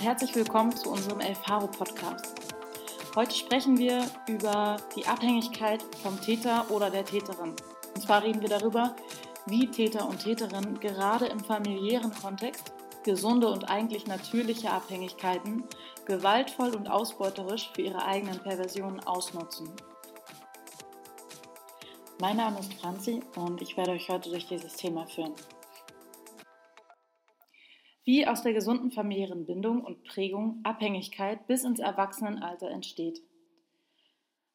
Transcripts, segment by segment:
herzlich willkommen zu unserem Elfaro Podcast. Heute sprechen wir über die Abhängigkeit vom Täter oder der Täterin. Und zwar reden wir darüber, wie Täter und Täterinnen gerade im familiären Kontext gesunde und eigentlich natürliche Abhängigkeiten gewaltvoll und ausbeuterisch für ihre eigenen Perversionen ausnutzen. Mein Name ist Franzi und ich werde euch heute durch dieses Thema führen. Wie aus der gesunden familiären Bindung und Prägung Abhängigkeit bis ins Erwachsenenalter entsteht.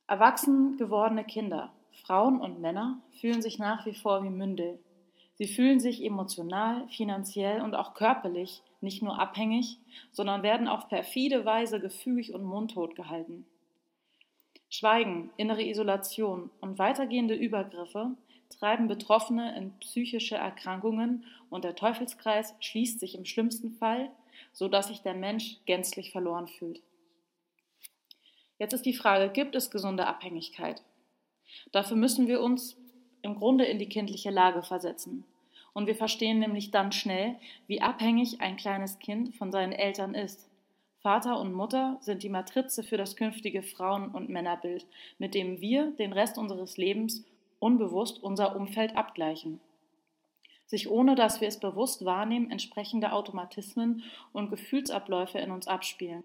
Erwachsen gewordene Kinder, Frauen und Männer fühlen sich nach wie vor wie Mündel. Sie fühlen sich emotional, finanziell und auch körperlich nicht nur abhängig, sondern werden auf perfide Weise gefügig und mundtot gehalten. Schweigen, innere Isolation und weitergehende Übergriffe treiben Betroffene in psychische Erkrankungen und der Teufelskreis schließt sich im schlimmsten Fall, so dass sich der Mensch gänzlich verloren fühlt. Jetzt ist die Frage, gibt es gesunde Abhängigkeit? Dafür müssen wir uns im Grunde in die kindliche Lage versetzen. Und wir verstehen nämlich dann schnell, wie abhängig ein kleines Kind von seinen Eltern ist. Vater und Mutter sind die Matrize für das künftige Frauen- und Männerbild, mit dem wir den Rest unseres Lebens unbewusst unser Umfeld abgleichen. Sich ohne dass wir es bewusst wahrnehmen, entsprechende Automatismen und Gefühlsabläufe in uns abspielen.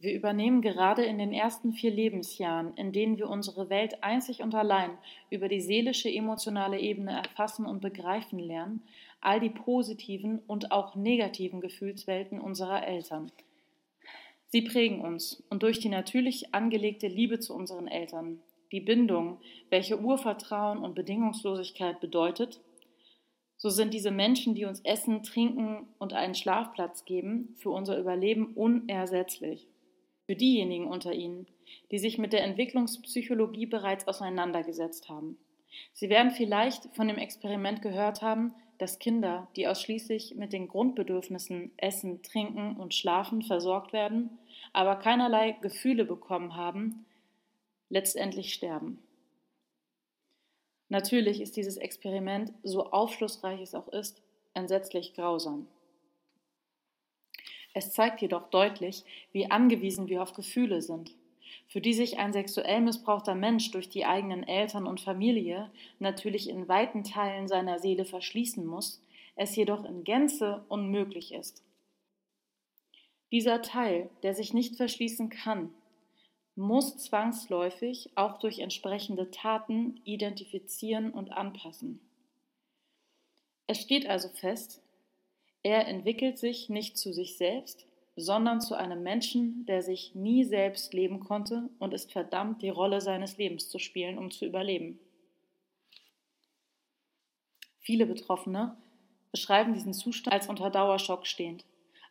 Wir übernehmen gerade in den ersten vier Lebensjahren, in denen wir unsere Welt einzig und allein über die seelische, emotionale Ebene erfassen und begreifen lernen, all die positiven und auch negativen Gefühlswelten unserer Eltern. Sie prägen uns und durch die natürlich angelegte Liebe zu unseren Eltern, die Bindung, welche Urvertrauen und Bedingungslosigkeit bedeutet, so sind diese Menschen, die uns Essen, Trinken und einen Schlafplatz geben, für unser Überleben unersetzlich. Für diejenigen unter Ihnen, die sich mit der Entwicklungspsychologie bereits auseinandergesetzt haben. Sie werden vielleicht von dem Experiment gehört haben, dass Kinder, die ausschließlich mit den Grundbedürfnissen Essen, Trinken und Schlafen versorgt werden, aber keinerlei Gefühle bekommen haben, letztendlich sterben. Natürlich ist dieses Experiment, so aufschlussreich es auch ist, entsetzlich grausam. Es zeigt jedoch deutlich, wie angewiesen wir auf Gefühle sind für die sich ein sexuell missbrauchter Mensch durch die eigenen Eltern und Familie natürlich in weiten Teilen seiner Seele verschließen muss, es jedoch in Gänze unmöglich ist. Dieser Teil, der sich nicht verschließen kann, muss zwangsläufig auch durch entsprechende Taten identifizieren und anpassen. Es steht also fest, er entwickelt sich nicht zu sich selbst, sondern zu einem Menschen, der sich nie selbst leben konnte und ist verdammt, die Rolle seines Lebens zu spielen, um zu überleben. Viele Betroffene beschreiben diesen Zustand als unter Dauerschock stehend,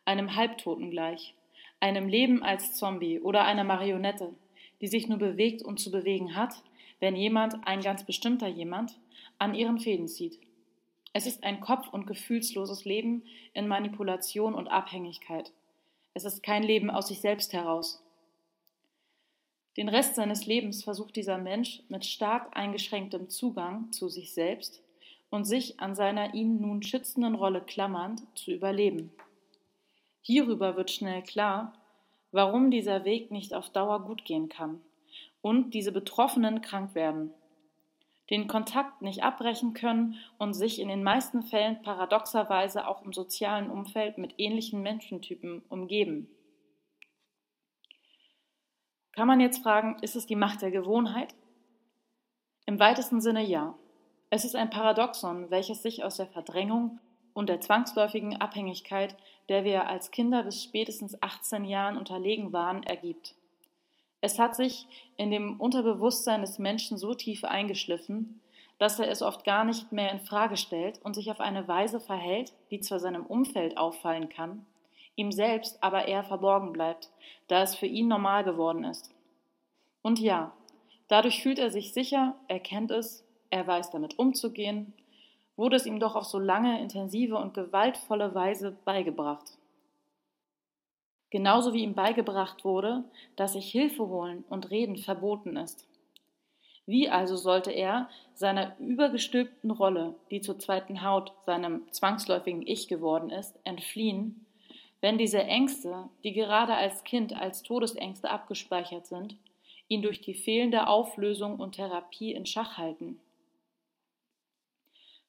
einem Halbtoten gleich, einem Leben als Zombie oder einer Marionette, die sich nur bewegt und zu bewegen hat, wenn jemand, ein ganz bestimmter jemand, an ihren Fäden zieht. Es ist ein kopf- und gefühlsloses Leben in Manipulation und Abhängigkeit. Es ist kein Leben aus sich selbst heraus. Den Rest seines Lebens versucht dieser Mensch mit stark eingeschränktem Zugang zu sich selbst und sich an seiner ihn nun schützenden Rolle klammernd zu überleben. Hierüber wird schnell klar, warum dieser Weg nicht auf Dauer gut gehen kann und diese Betroffenen krank werden den Kontakt nicht abbrechen können und sich in den meisten Fällen paradoxerweise auch im sozialen Umfeld mit ähnlichen Menschentypen umgeben. Kann man jetzt fragen, ist es die Macht der Gewohnheit? Im weitesten Sinne ja. Es ist ein Paradoxon, welches sich aus der Verdrängung und der zwangsläufigen Abhängigkeit, der wir als Kinder bis spätestens 18 Jahren unterlegen waren, ergibt. Es hat sich in dem Unterbewusstsein des Menschen so tief eingeschliffen, dass er es oft gar nicht mehr in Frage stellt und sich auf eine Weise verhält, die zwar seinem Umfeld auffallen kann, ihm selbst aber eher verborgen bleibt, da es für ihn normal geworden ist. Und ja, dadurch fühlt er sich sicher, er kennt es, er weiß damit umzugehen, wurde es ihm doch auf so lange, intensive und gewaltvolle Weise beigebracht genauso wie ihm beigebracht wurde, dass sich Hilfe holen und reden verboten ist. Wie also sollte er seiner übergestülpten Rolle, die zur zweiten Haut, seinem zwangsläufigen Ich geworden ist, entfliehen, wenn diese Ängste, die gerade als Kind als Todesängste abgespeichert sind, ihn durch die fehlende Auflösung und Therapie in Schach halten.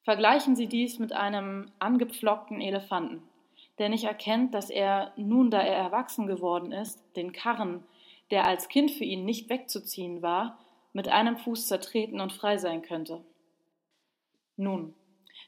Vergleichen Sie dies mit einem angepflockten Elefanten, der nicht erkennt, dass er, nun da er erwachsen geworden ist, den Karren, der als Kind für ihn nicht wegzuziehen war, mit einem Fuß zertreten und frei sein könnte. Nun,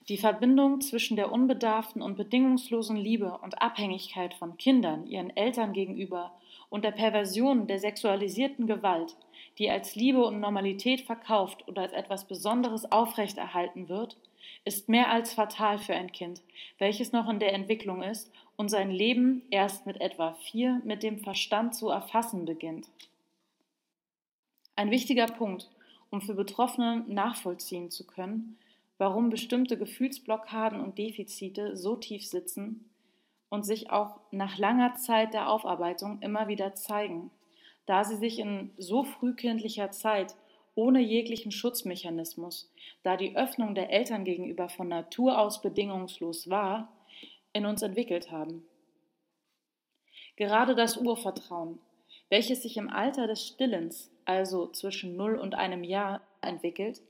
die Verbindung zwischen der unbedarften und bedingungslosen Liebe und Abhängigkeit von Kindern ihren Eltern gegenüber und der Perversion der sexualisierten Gewalt, die als Liebe und Normalität verkauft oder als etwas Besonderes aufrechterhalten wird, ist mehr als fatal für ein Kind, welches noch in der Entwicklung ist und sein Leben erst mit etwa vier mit dem Verstand zu erfassen beginnt. Ein wichtiger Punkt, um für Betroffene nachvollziehen zu können, warum bestimmte Gefühlsblockaden und Defizite so tief sitzen und sich auch nach langer Zeit der Aufarbeitung immer wieder zeigen, da sie sich in so frühkindlicher Zeit ohne jeglichen Schutzmechanismus, da die Öffnung der Eltern gegenüber von Natur aus bedingungslos war, in uns entwickelt haben. Gerade das Urvertrauen, welches sich im Alter des Stillens, also zwischen null und einem Jahr, entwickelt,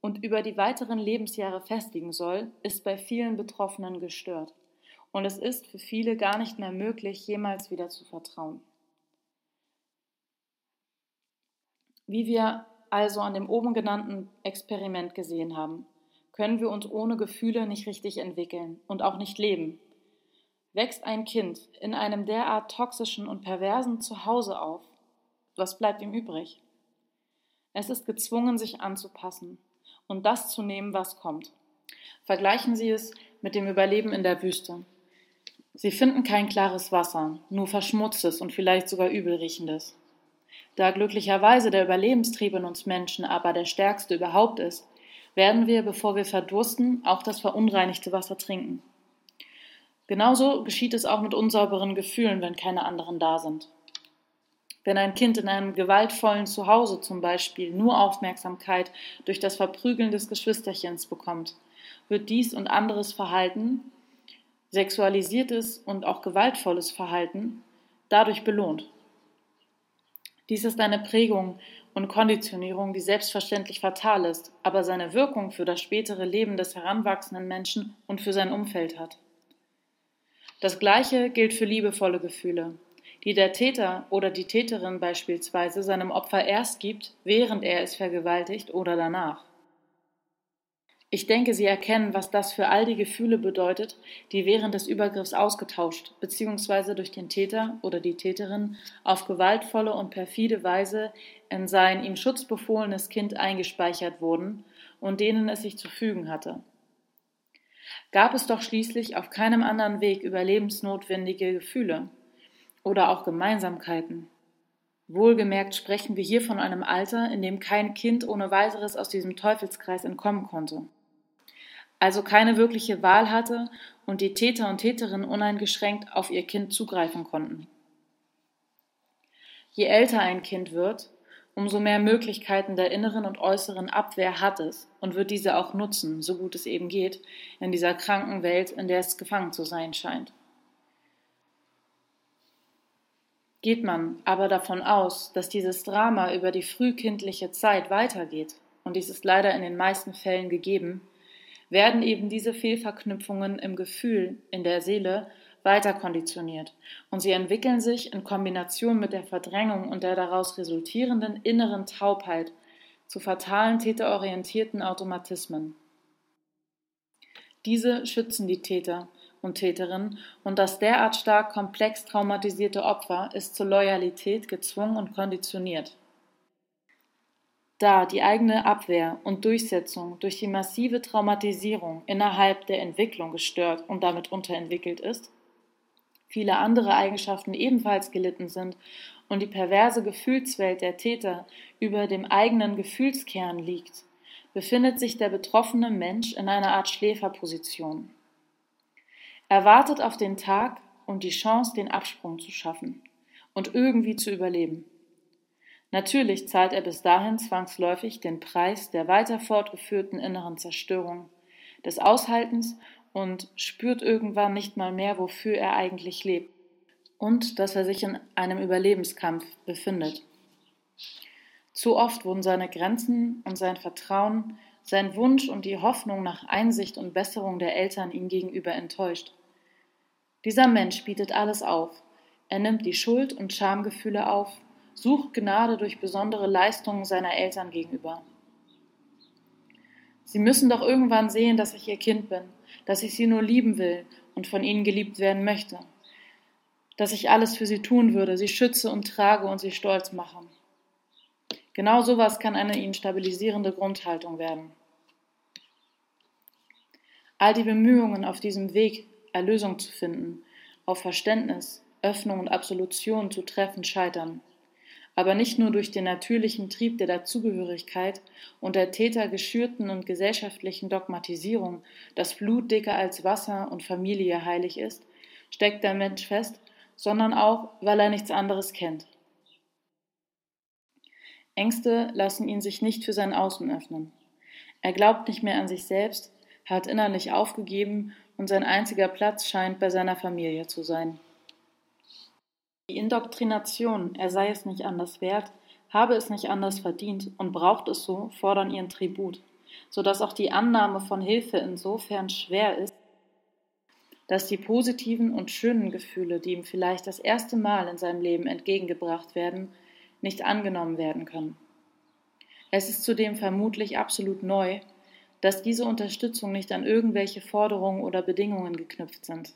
und über die weiteren Lebensjahre festigen soll, ist bei vielen Betroffenen gestört. Und es ist für viele gar nicht mehr möglich, jemals wieder zu vertrauen. Wie wir also an dem oben genannten Experiment gesehen haben, können wir uns ohne Gefühle nicht richtig entwickeln und auch nicht leben. Wächst ein Kind in einem derart toxischen und perversen Zuhause auf, was bleibt ihm übrig? Es ist gezwungen, sich anzupassen, und das zu nehmen, was kommt. Vergleichen Sie es mit dem Überleben in der Wüste. Sie finden kein klares Wasser, nur verschmutztes und vielleicht sogar übelriechendes. Da glücklicherweise der Überlebenstrieb in uns Menschen aber der stärkste überhaupt ist, werden wir, bevor wir verdursten, auch das verunreinigte Wasser trinken. Genauso geschieht es auch mit unsauberen Gefühlen, wenn keine anderen da sind. Wenn ein Kind in einem gewaltvollen Zuhause zum Beispiel nur Aufmerksamkeit durch das Verprügeln des Geschwisterchens bekommt, wird dies und anderes Verhalten, sexualisiertes und auch gewaltvolles Verhalten, dadurch belohnt. Dies ist eine Prägung und Konditionierung, die selbstverständlich fatal ist, aber seine Wirkung für das spätere Leben des heranwachsenden Menschen und für sein Umfeld hat. Das Gleiche gilt für liebevolle Gefühle die der Täter oder die Täterin beispielsweise seinem Opfer erst gibt, während er es vergewaltigt oder danach. Ich denke, Sie erkennen, was das für all die Gefühle bedeutet, die während des Übergriffs ausgetauscht bzw. durch den Täter oder die Täterin auf gewaltvolle und perfide Weise in sein ihm schutzbefohlenes Kind eingespeichert wurden und denen es sich zu fügen hatte. Gab es doch schließlich auf keinem anderen Weg überlebensnotwendige Gefühle, oder auch Gemeinsamkeiten. Wohlgemerkt sprechen wir hier von einem Alter, in dem kein Kind ohne weiteres aus diesem Teufelskreis entkommen konnte. Also keine wirkliche Wahl hatte und die Täter und Täterinnen uneingeschränkt auf ihr Kind zugreifen konnten. Je älter ein Kind wird, umso mehr Möglichkeiten der inneren und äußeren Abwehr hat es und wird diese auch nutzen, so gut es eben geht, in dieser kranken Welt, in der es gefangen zu sein scheint. Geht man aber davon aus, dass dieses Drama über die frühkindliche Zeit weitergeht, und dies ist leider in den meisten Fällen gegeben, werden eben diese Fehlverknüpfungen im Gefühl, in der Seele, weiter konditioniert und sie entwickeln sich in Kombination mit der Verdrängung und der daraus resultierenden inneren Taubheit zu fatalen täterorientierten Automatismen. Diese schützen die Täter und Täterin und das derart stark komplex traumatisierte Opfer ist zur Loyalität gezwungen und konditioniert. Da die eigene Abwehr und Durchsetzung durch die massive Traumatisierung innerhalb der Entwicklung gestört und damit unterentwickelt ist, viele andere Eigenschaften ebenfalls gelitten sind und die perverse Gefühlswelt der Täter über dem eigenen Gefühlskern liegt, befindet sich der betroffene Mensch in einer Art Schläferposition. Er wartet auf den Tag und die Chance, den Absprung zu schaffen und irgendwie zu überleben. Natürlich zahlt er bis dahin zwangsläufig den Preis der weiter fortgeführten inneren Zerstörung, des Aushaltens und spürt irgendwann nicht mal mehr, wofür er eigentlich lebt. und dass er sich in einem Überlebenskampf befindet. Zu oft wurden seine Grenzen und sein Vertrauen, sein Wunsch und die Hoffnung nach Einsicht und Besserung der Eltern ihm gegenüber enttäuscht. Dieser Mensch bietet alles auf. Er nimmt die Schuld und Schamgefühle auf, sucht Gnade durch besondere Leistungen seiner Eltern gegenüber. Sie müssen doch irgendwann sehen, dass ich ihr Kind bin, dass ich sie nur lieben will und von ihnen geliebt werden möchte, dass ich alles für sie tun würde, sie schütze und trage und sie stolz mache. Genau sowas kann eine ihnen stabilisierende Grundhaltung werden. All die Bemühungen auf diesem Weg, Erlösung zu finden, auf Verständnis, Öffnung und Absolution zu treffen, scheitern. Aber nicht nur durch den natürlichen Trieb der Dazugehörigkeit und der tätergeschürten und gesellschaftlichen Dogmatisierung, dass Blut dicker als Wasser und Familie heilig ist, steckt der Mensch fest, sondern auch, weil er nichts anderes kennt. Ängste lassen ihn sich nicht für sein Außen öffnen. Er glaubt nicht mehr an sich selbst, hat innerlich aufgegeben und sein einziger Platz scheint bei seiner Familie zu sein. Die Indoktrination, er sei es nicht anders wert, habe es nicht anders verdient und braucht es so, fordern ihren Tribut, so dass auch die Annahme von Hilfe insofern schwer ist, dass die positiven und schönen Gefühle, die ihm vielleicht das erste Mal in seinem Leben entgegengebracht werden, nicht angenommen werden können. Es ist zudem vermutlich absolut neu, dass diese Unterstützung nicht an irgendwelche Forderungen oder Bedingungen geknüpft sind.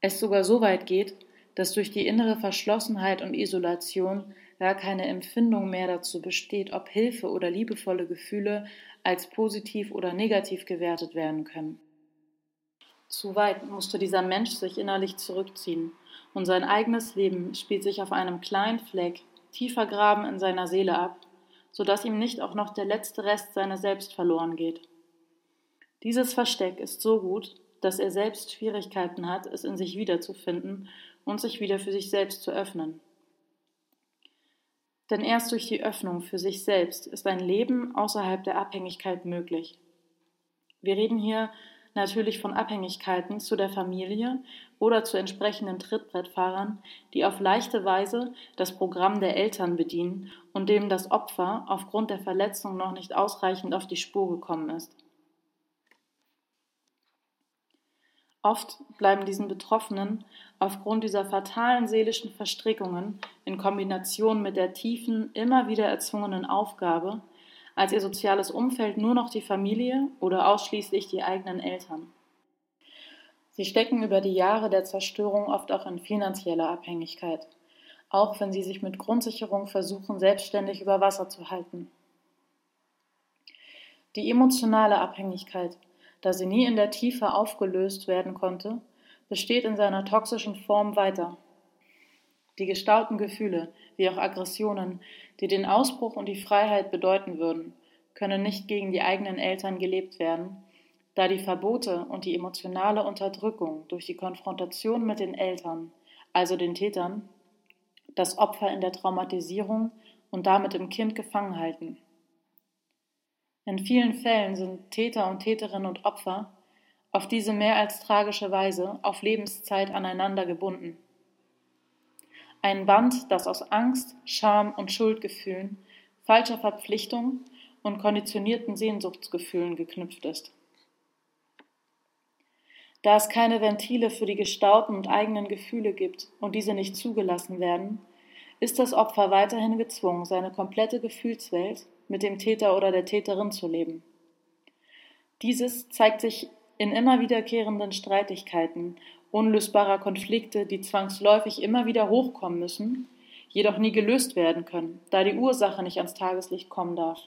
Es sogar so weit geht, dass durch die innere Verschlossenheit und Isolation gar keine Empfindung mehr dazu besteht, ob Hilfe oder liebevolle Gefühle als positiv oder negativ gewertet werden können. Zu weit musste dieser Mensch sich innerlich zurückziehen, und sein eigenes Leben spielt sich auf einem kleinen Fleck tiefer Graben in seiner Seele ab, so dass ihm nicht auch noch der letzte Rest seiner selbst verloren geht. Dieses Versteck ist so gut, dass er selbst Schwierigkeiten hat, es in sich wiederzufinden und sich wieder für sich selbst zu öffnen. Denn erst durch die Öffnung für sich selbst ist ein Leben außerhalb der Abhängigkeit möglich. Wir reden hier natürlich von Abhängigkeiten zu der Familie oder zu entsprechenden Trittbrettfahrern, die auf leichte Weise das Programm der Eltern bedienen und dem das Opfer aufgrund der Verletzung noch nicht ausreichend auf die Spur gekommen ist. Oft bleiben diesen Betroffenen aufgrund dieser fatalen seelischen Verstrickungen in Kombination mit der tiefen, immer wieder erzwungenen Aufgabe als ihr soziales Umfeld nur noch die Familie oder ausschließlich die eigenen Eltern. Sie stecken über die Jahre der Zerstörung oft auch in finanzieller Abhängigkeit, auch wenn sie sich mit Grundsicherung versuchen, selbstständig über Wasser zu halten. Die emotionale Abhängigkeit, da sie nie in der Tiefe aufgelöst werden konnte, besteht in seiner toxischen Form weiter. Die gestauten Gefühle, wie auch Aggressionen, die den Ausbruch und die Freiheit bedeuten würden, können nicht gegen die eigenen Eltern gelebt werden, da die Verbote und die emotionale Unterdrückung durch die Konfrontation mit den Eltern, also den Tätern, das Opfer in der Traumatisierung und damit im Kind gefangen halten. In vielen Fällen sind Täter und Täterinnen und Opfer auf diese mehr als tragische Weise auf Lebenszeit aneinander gebunden. Ein Band, das aus Angst, Scham und Schuldgefühlen, falscher Verpflichtung und konditionierten Sehnsuchtsgefühlen geknüpft ist. Da es keine Ventile für die gestauten und eigenen Gefühle gibt und diese nicht zugelassen werden, ist das Opfer weiterhin gezwungen, seine komplette Gefühlswelt mit dem Täter oder der Täterin zu leben. Dieses zeigt sich in immer wiederkehrenden Streitigkeiten unlösbarer Konflikte, die zwangsläufig immer wieder hochkommen müssen, jedoch nie gelöst werden können, da die Ursache nicht ans Tageslicht kommen darf.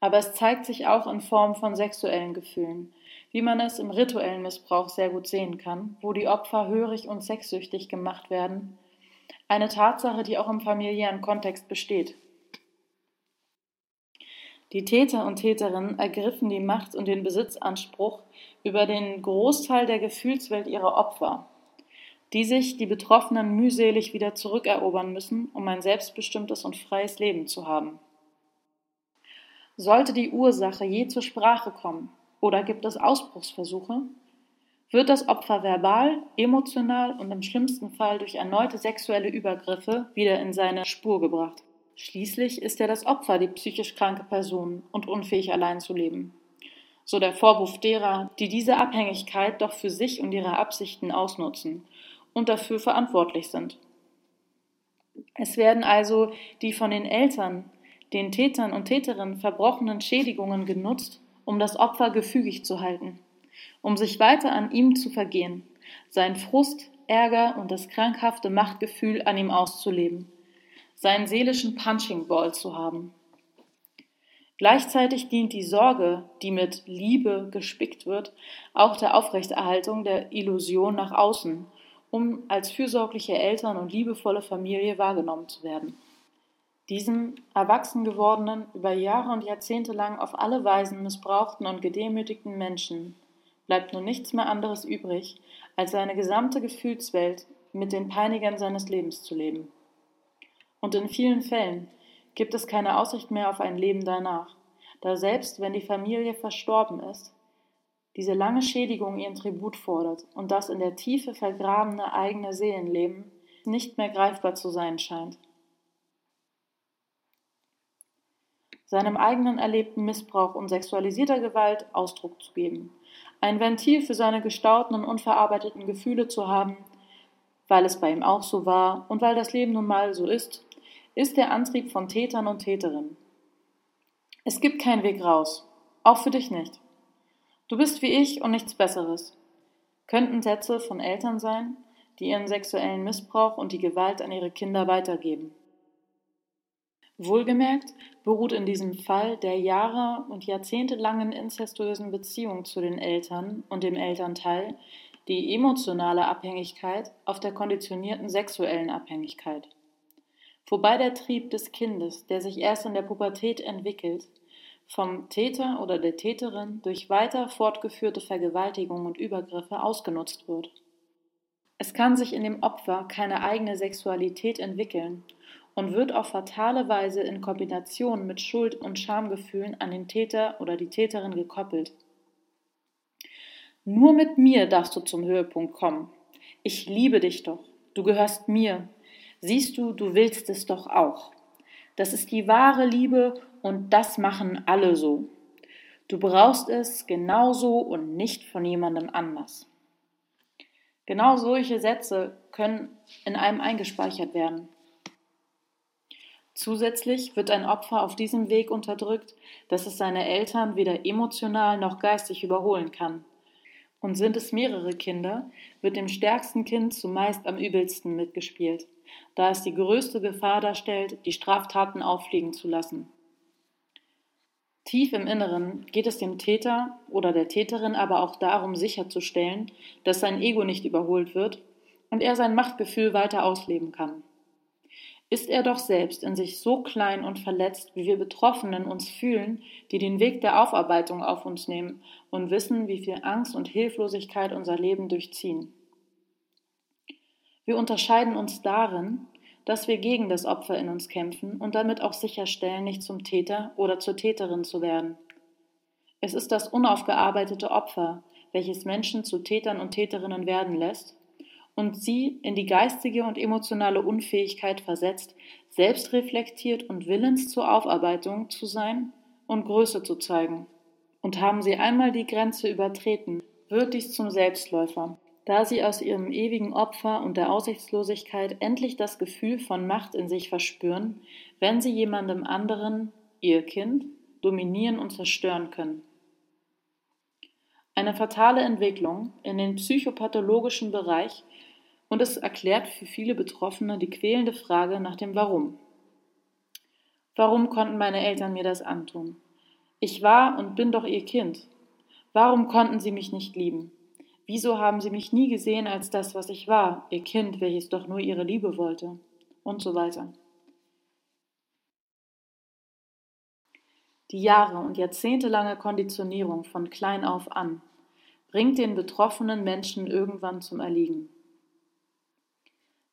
Aber es zeigt sich auch in Form von sexuellen Gefühlen, wie man es im rituellen Missbrauch sehr gut sehen kann, wo die Opfer hörig und sexsüchtig gemacht werden, eine Tatsache, die auch im familiären Kontext besteht. Die Täter und Täterinnen ergriffen die Macht und den Besitzanspruch über den Großteil der Gefühlswelt ihrer Opfer, die sich die Betroffenen mühselig wieder zurückerobern müssen, um ein selbstbestimmtes und freies Leben zu haben. Sollte die Ursache je zur Sprache kommen oder gibt es Ausbruchsversuche, wird das Opfer verbal, emotional und im schlimmsten Fall durch erneute sexuelle Übergriffe wieder in seine Spur gebracht. Schließlich ist ja das Opfer die psychisch kranke Person und unfähig allein zu leben. So der Vorwurf derer, die diese Abhängigkeit doch für sich und ihre Absichten ausnutzen und dafür verantwortlich sind. Es werden also die von den Eltern, den Tätern und Täterinnen verbrochenen Schädigungen genutzt, um das Opfer gefügig zu halten, um sich weiter an ihm zu vergehen, seinen Frust, Ärger und das krankhafte Machtgefühl an ihm auszuleben, seinen seelischen Punching Ball zu haben. Gleichzeitig dient die Sorge, die mit Liebe gespickt wird, auch der Aufrechterhaltung der Illusion nach außen, um als fürsorgliche Eltern und liebevolle Familie wahrgenommen zu werden. Diesem erwachsen gewordenen, über Jahre und Jahrzehnte lang auf alle Weisen missbrauchten und gedemütigten Menschen bleibt nun nichts mehr anderes übrig, als seine gesamte Gefühlswelt mit den Peinigern seines Lebens zu leben. Und in vielen Fällen gibt es keine Aussicht mehr auf ein Leben danach, da selbst wenn die Familie verstorben ist, diese lange Schädigung ihren Tribut fordert und das in der Tiefe vergrabene eigene Seelenleben nicht mehr greifbar zu sein scheint. Seinem eigenen erlebten Missbrauch und sexualisierter Gewalt Ausdruck zu geben, ein Ventil für seine gestauten und unverarbeiteten Gefühle zu haben, weil es bei ihm auch so war und weil das Leben nun mal so ist, ist der Antrieb von Tätern und Täterinnen. Es gibt keinen Weg raus, auch für dich nicht. Du bist wie ich und nichts Besseres. Könnten Sätze von Eltern sein, die ihren sexuellen Missbrauch und die Gewalt an ihre Kinder weitergeben. Wohlgemerkt beruht in diesem Fall der Jahre und jahrzehntelangen inzestuösen Beziehung zu den Eltern und dem Elternteil die emotionale Abhängigkeit auf der konditionierten sexuellen Abhängigkeit. Wobei der Trieb des Kindes, der sich erst in der Pubertät entwickelt, vom Täter oder der Täterin durch weiter fortgeführte Vergewaltigung und Übergriffe ausgenutzt wird. Es kann sich in dem Opfer keine eigene Sexualität entwickeln und wird auf fatale Weise in Kombination mit Schuld- und Schamgefühlen an den Täter oder die Täterin gekoppelt. Nur mit mir darfst du zum Höhepunkt kommen. Ich liebe dich doch. Du gehörst mir. Siehst du, du willst es doch auch. Das ist die wahre Liebe und das machen alle so. Du brauchst es genauso und nicht von jemandem anders. Genau solche Sätze können in einem eingespeichert werden. Zusätzlich wird ein Opfer auf diesem Weg unterdrückt, dass es seine Eltern weder emotional noch geistig überholen kann. Und sind es mehrere Kinder, wird dem stärksten Kind zumeist am übelsten mitgespielt, da es die größte Gefahr darstellt, die Straftaten auffliegen zu lassen. Tief im Inneren geht es dem Täter oder der Täterin aber auch darum sicherzustellen, dass sein Ego nicht überholt wird und er sein Machtgefühl weiter ausleben kann. Ist er doch selbst in sich so klein und verletzt, wie wir Betroffenen uns fühlen, die den Weg der Aufarbeitung auf uns nehmen und wissen, wie viel Angst und Hilflosigkeit unser Leben durchziehen. Wir unterscheiden uns darin, dass wir gegen das Opfer in uns kämpfen und damit auch sicherstellen, nicht zum Täter oder zur Täterin zu werden. Es ist das unaufgearbeitete Opfer, welches Menschen zu Tätern und Täterinnen werden lässt und sie in die geistige und emotionale Unfähigkeit versetzt, selbst reflektiert und willens zur Aufarbeitung zu sein und Größe zu zeigen. Und haben sie einmal die Grenze übertreten, wird dies zum Selbstläufer da sie aus ihrem ewigen Opfer und der Aussichtslosigkeit endlich das Gefühl von Macht in sich verspüren, wenn sie jemandem anderen, ihr Kind, dominieren und zerstören können. Eine fatale Entwicklung in den psychopathologischen Bereich und es erklärt für viele Betroffene die quälende Frage nach dem Warum. Warum konnten meine Eltern mir das antun? Ich war und bin doch ihr Kind. Warum konnten sie mich nicht lieben? Wieso haben Sie mich nie gesehen als das, was ich war, Ihr Kind, welches doch nur Ihre Liebe wollte? Und so weiter. Die Jahre und jahrzehntelange Konditionierung von klein auf an bringt den betroffenen Menschen irgendwann zum Erliegen.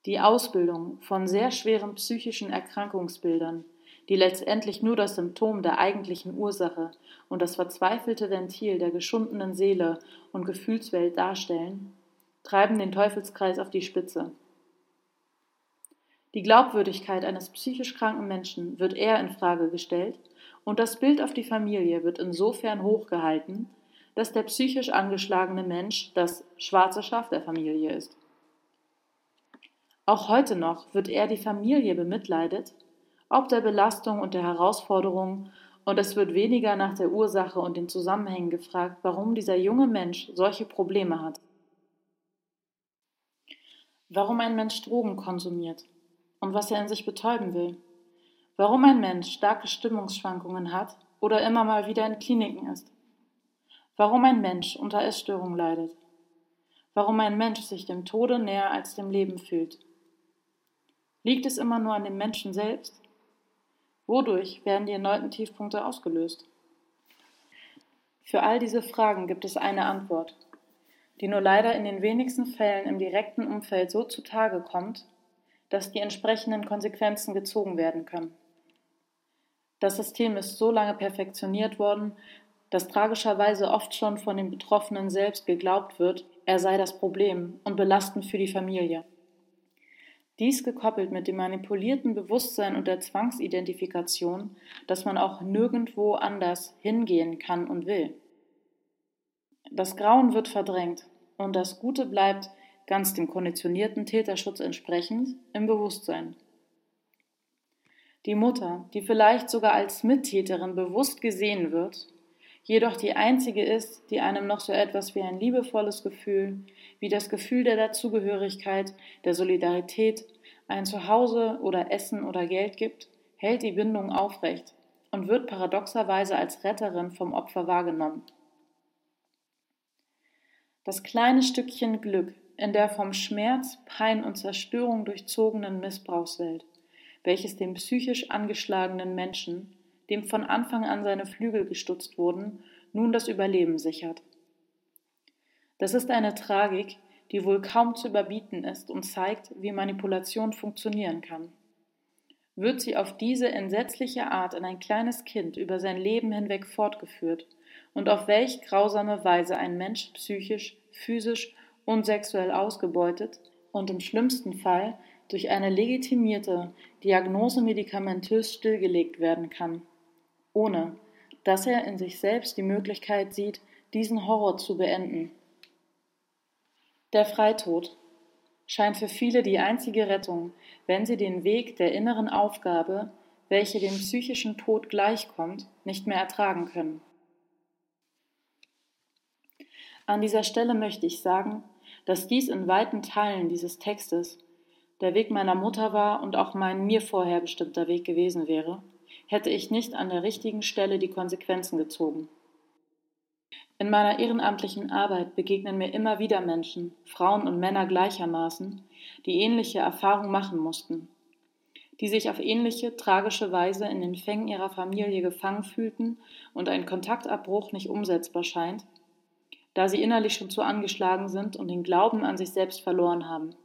Die Ausbildung von sehr schweren psychischen Erkrankungsbildern, die letztendlich nur das Symptom der eigentlichen Ursache und das verzweifelte Ventil der geschundenen Seele und Gefühlswelt darstellen, treiben den Teufelskreis auf die Spitze. Die Glaubwürdigkeit eines psychisch kranken Menschen wird eher in Frage gestellt und das Bild auf die Familie wird insofern hochgehalten, dass der psychisch angeschlagene Mensch das schwarze Schaf der Familie ist. Auch heute noch wird eher die Familie bemitleidet, ob der Belastung und der Herausforderung, und es wird weniger nach der Ursache und den Zusammenhängen gefragt, warum dieser junge Mensch solche Probleme hat. Warum ein Mensch Drogen konsumiert und was er in sich betäuben will. Warum ein Mensch starke Stimmungsschwankungen hat oder immer mal wieder in Kliniken ist. Warum ein Mensch unter Essstörungen leidet. Warum ein Mensch sich dem Tode näher als dem Leben fühlt. Liegt es immer nur an dem Menschen selbst? Wodurch werden die erneuten Tiefpunkte ausgelöst? Für all diese Fragen gibt es eine Antwort, die nur leider in den wenigsten Fällen im direkten Umfeld so zutage kommt, dass die entsprechenden Konsequenzen gezogen werden können. Das System ist so lange perfektioniert worden, dass tragischerweise oft schon von den Betroffenen selbst geglaubt wird, er sei das Problem und belastend für die Familie. Dies gekoppelt mit dem manipulierten Bewusstsein und der Zwangsidentifikation, dass man auch nirgendwo anders hingehen kann und will. Das Grauen wird verdrängt und das Gute bleibt, ganz dem konditionierten Täterschutz entsprechend, im Bewusstsein. Die Mutter, die vielleicht sogar als Mittäterin bewusst gesehen wird, jedoch die einzige ist, die einem noch so etwas wie ein liebevolles Gefühl, wie das Gefühl der Dazugehörigkeit, der Solidarität, ein Zuhause oder Essen oder Geld gibt, hält die Bindung aufrecht und wird paradoxerweise als Retterin vom Opfer wahrgenommen. Das kleine Stückchen Glück in der vom Schmerz, Pein und Zerstörung durchzogenen Missbrauchswelt, welches dem psychisch angeschlagenen Menschen, dem von Anfang an seine Flügel gestutzt wurden, nun das Überleben sichert. Das ist eine Tragik, die wohl kaum zu überbieten ist und zeigt, wie Manipulation funktionieren kann. Wird sie auf diese entsetzliche Art in ein kleines Kind über sein Leben hinweg fortgeführt und auf welch grausame Weise ein Mensch psychisch, physisch und sexuell ausgebeutet und im schlimmsten Fall durch eine legitimierte Diagnose medikamentös stillgelegt werden kann, ohne dass er in sich selbst die Möglichkeit sieht, diesen Horror zu beenden. Der Freitod scheint für viele die einzige Rettung, wenn sie den Weg der inneren Aufgabe, welche dem psychischen Tod gleichkommt, nicht mehr ertragen können. An dieser Stelle möchte ich sagen, dass dies in weiten Teilen dieses Textes der Weg meiner Mutter war und auch mein mir vorher bestimmter Weg gewesen wäre, hätte ich nicht an der richtigen Stelle die Konsequenzen gezogen. In meiner ehrenamtlichen Arbeit begegnen mir immer wieder Menschen, Frauen und Männer gleichermaßen, die ähnliche Erfahrungen machen mussten, die sich auf ähnliche tragische Weise in den Fängen ihrer Familie gefangen fühlten und ein Kontaktabbruch nicht umsetzbar scheint, da sie innerlich schon zu angeschlagen sind und den Glauben an sich selbst verloren haben.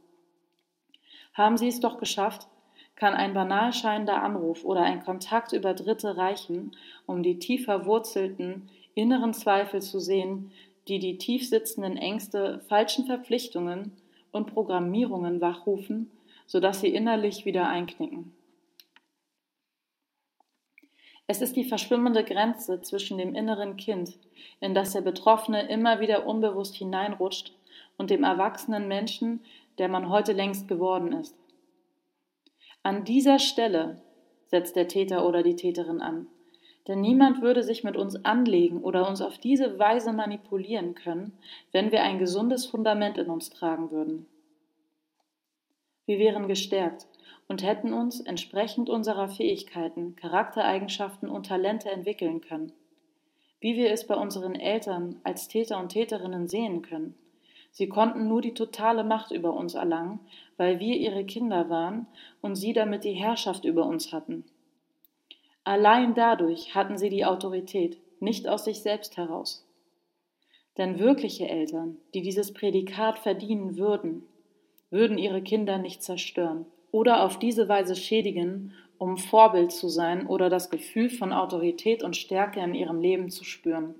Haben sie es doch geschafft, kann ein banal scheinender Anruf oder ein Kontakt über Dritte reichen, um die tief verwurzelten inneren Zweifel zu sehen, die die tief sitzenden Ängste, falschen Verpflichtungen und Programmierungen wachrufen, sodass sie innerlich wieder einknicken. Es ist die verschwimmende Grenze zwischen dem inneren Kind, in das der Betroffene immer wieder unbewusst hineinrutscht, und dem erwachsenen Menschen, der man heute längst geworden ist. An dieser Stelle setzt der Täter oder die Täterin an. Denn niemand würde sich mit uns anlegen oder uns auf diese Weise manipulieren können, wenn wir ein gesundes Fundament in uns tragen würden. Wir wären gestärkt und hätten uns entsprechend unserer Fähigkeiten, Charaktereigenschaften und Talente entwickeln können. Wie wir es bei unseren Eltern als Täter und Täterinnen sehen können. Sie konnten nur die totale Macht über uns erlangen, weil wir ihre Kinder waren und sie damit die Herrschaft über uns hatten. Allein dadurch hatten sie die Autorität, nicht aus sich selbst heraus. Denn wirkliche Eltern, die dieses Prädikat verdienen würden, würden ihre Kinder nicht zerstören oder auf diese Weise schädigen um Vorbild zu sein oder das Gefühl von Autorität und Stärke in ihrem Leben zu spüren.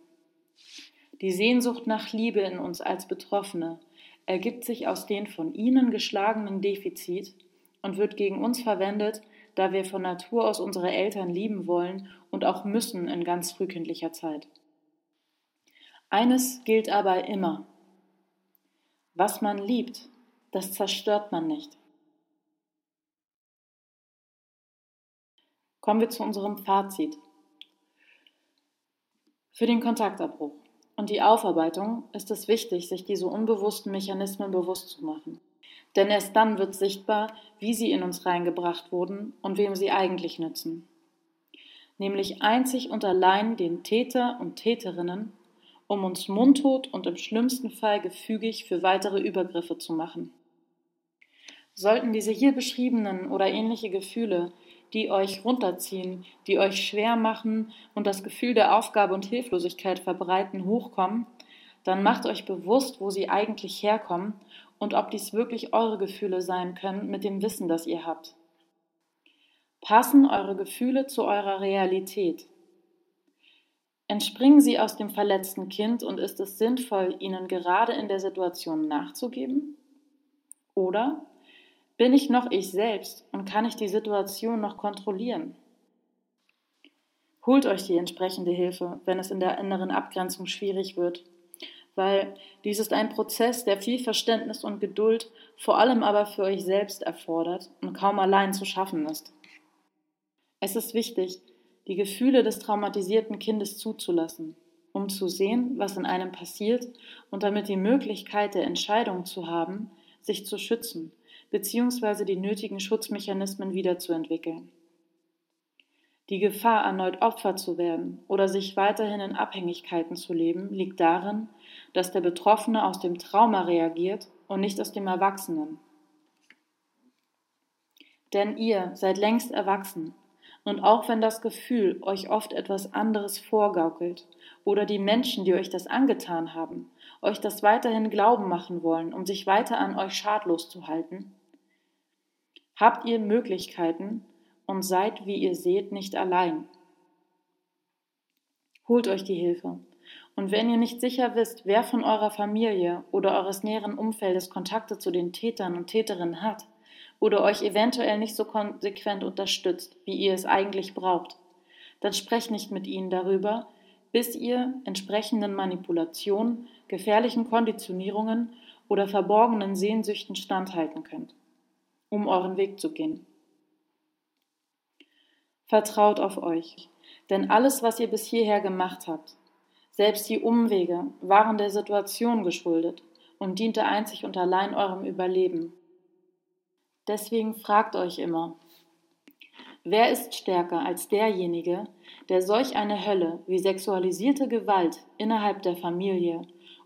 Die Sehnsucht nach Liebe in uns als Betroffene ergibt sich aus den von ihnen geschlagenen Defizit und wird gegen uns verwendet, da wir von Natur aus unsere Eltern lieben wollen und auch müssen in ganz frühkindlicher Zeit. Eines gilt aber immer. Was man liebt, das zerstört man nicht. Kommen wir zu unserem Fazit. Für den Kontaktabbruch und die Aufarbeitung ist es wichtig, sich diese unbewussten Mechanismen bewusst zu machen. Denn erst dann wird sichtbar, wie sie in uns reingebracht wurden und wem sie eigentlich nützen. Nämlich einzig und allein den Täter und Täterinnen, um uns mundtot und im schlimmsten Fall gefügig für weitere Übergriffe zu machen. Sollten diese hier beschriebenen oder ähnliche Gefühle, die euch runterziehen, die euch schwer machen und das Gefühl der Aufgabe und Hilflosigkeit verbreiten, hochkommen, dann macht euch bewusst, wo sie eigentlich herkommen und ob dies wirklich eure Gefühle sein können mit dem Wissen, das ihr habt. Passen eure Gefühle zu eurer Realität? Entspringen sie aus dem verletzten Kind und ist es sinnvoll, ihnen gerade in der Situation nachzugeben? Oder bin ich noch ich selbst und kann ich die Situation noch kontrollieren? Holt euch die entsprechende Hilfe, wenn es in der inneren Abgrenzung schwierig wird, weil dies ist ein Prozess, der viel Verständnis und Geduld, vor allem aber für euch selbst erfordert und kaum allein zu schaffen ist. Es ist wichtig, die Gefühle des traumatisierten Kindes zuzulassen, um zu sehen, was in einem passiert und damit die Möglichkeit der Entscheidung zu haben, sich zu schützen bzw. die nötigen Schutzmechanismen wiederzuentwickeln. Die Gefahr, erneut Opfer zu werden oder sich weiterhin in Abhängigkeiten zu leben, liegt darin, dass der Betroffene aus dem Trauma reagiert und nicht aus dem Erwachsenen. Denn ihr seid längst erwachsen, und auch wenn das Gefühl euch oft etwas anderes vorgaukelt oder die Menschen, die euch das angetan haben, euch das weiterhin glauben machen wollen, um sich weiter an euch schadlos zu halten, habt ihr Möglichkeiten und seid, wie ihr seht, nicht allein. Holt euch die Hilfe. Und wenn ihr nicht sicher wisst, wer von eurer Familie oder eures näheren Umfeldes Kontakte zu den Tätern und Täterinnen hat oder euch eventuell nicht so konsequent unterstützt, wie ihr es eigentlich braucht, dann sprecht nicht mit ihnen darüber, bis ihr entsprechenden Manipulationen, gefährlichen Konditionierungen oder verborgenen Sehnsüchten standhalten könnt um euren Weg zu gehen. Vertraut auf euch, denn alles, was ihr bis hierher gemacht habt, selbst die Umwege, waren der Situation geschuldet und diente einzig und allein eurem Überleben. Deswegen fragt euch immer, wer ist stärker als derjenige, der solch eine Hölle wie sexualisierte Gewalt innerhalb der Familie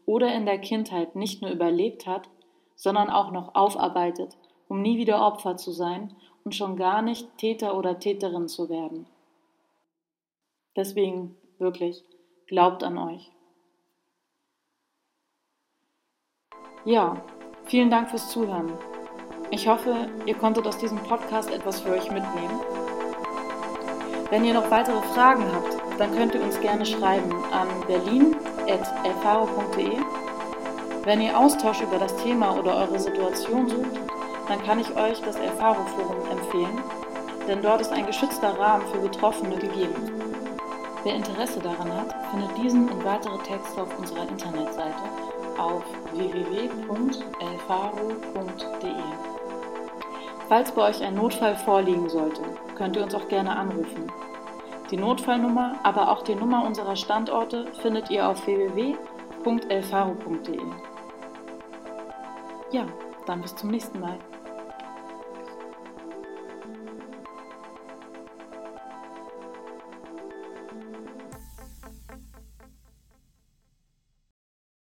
oder in der Kindheit nicht nur überlebt hat, sondern auch noch aufarbeitet um nie wieder Opfer zu sein und schon gar nicht Täter oder Täterin zu werden. Deswegen wirklich, glaubt an euch. Ja, vielen Dank fürs Zuhören. Ich hoffe, ihr konntet aus diesem Podcast etwas für euch mitnehmen. Wenn ihr noch weitere Fragen habt, dann könnt ihr uns gerne schreiben an berlin.erfaro.de. Wenn ihr Austausch über das Thema oder eure Situation sucht, dann kann ich euch das Erfahrungsforum empfehlen, denn dort ist ein geschützter Rahmen für Betroffene gegeben. Wer Interesse daran hat, findet diesen und weitere Texte auf unserer Internetseite auf www.elfaro.de. Falls bei euch ein Notfall vorliegen sollte, könnt ihr uns auch gerne anrufen. Die Notfallnummer, aber auch die Nummer unserer Standorte findet ihr auf www.elfaro.de. Ja, dann bis zum nächsten Mal.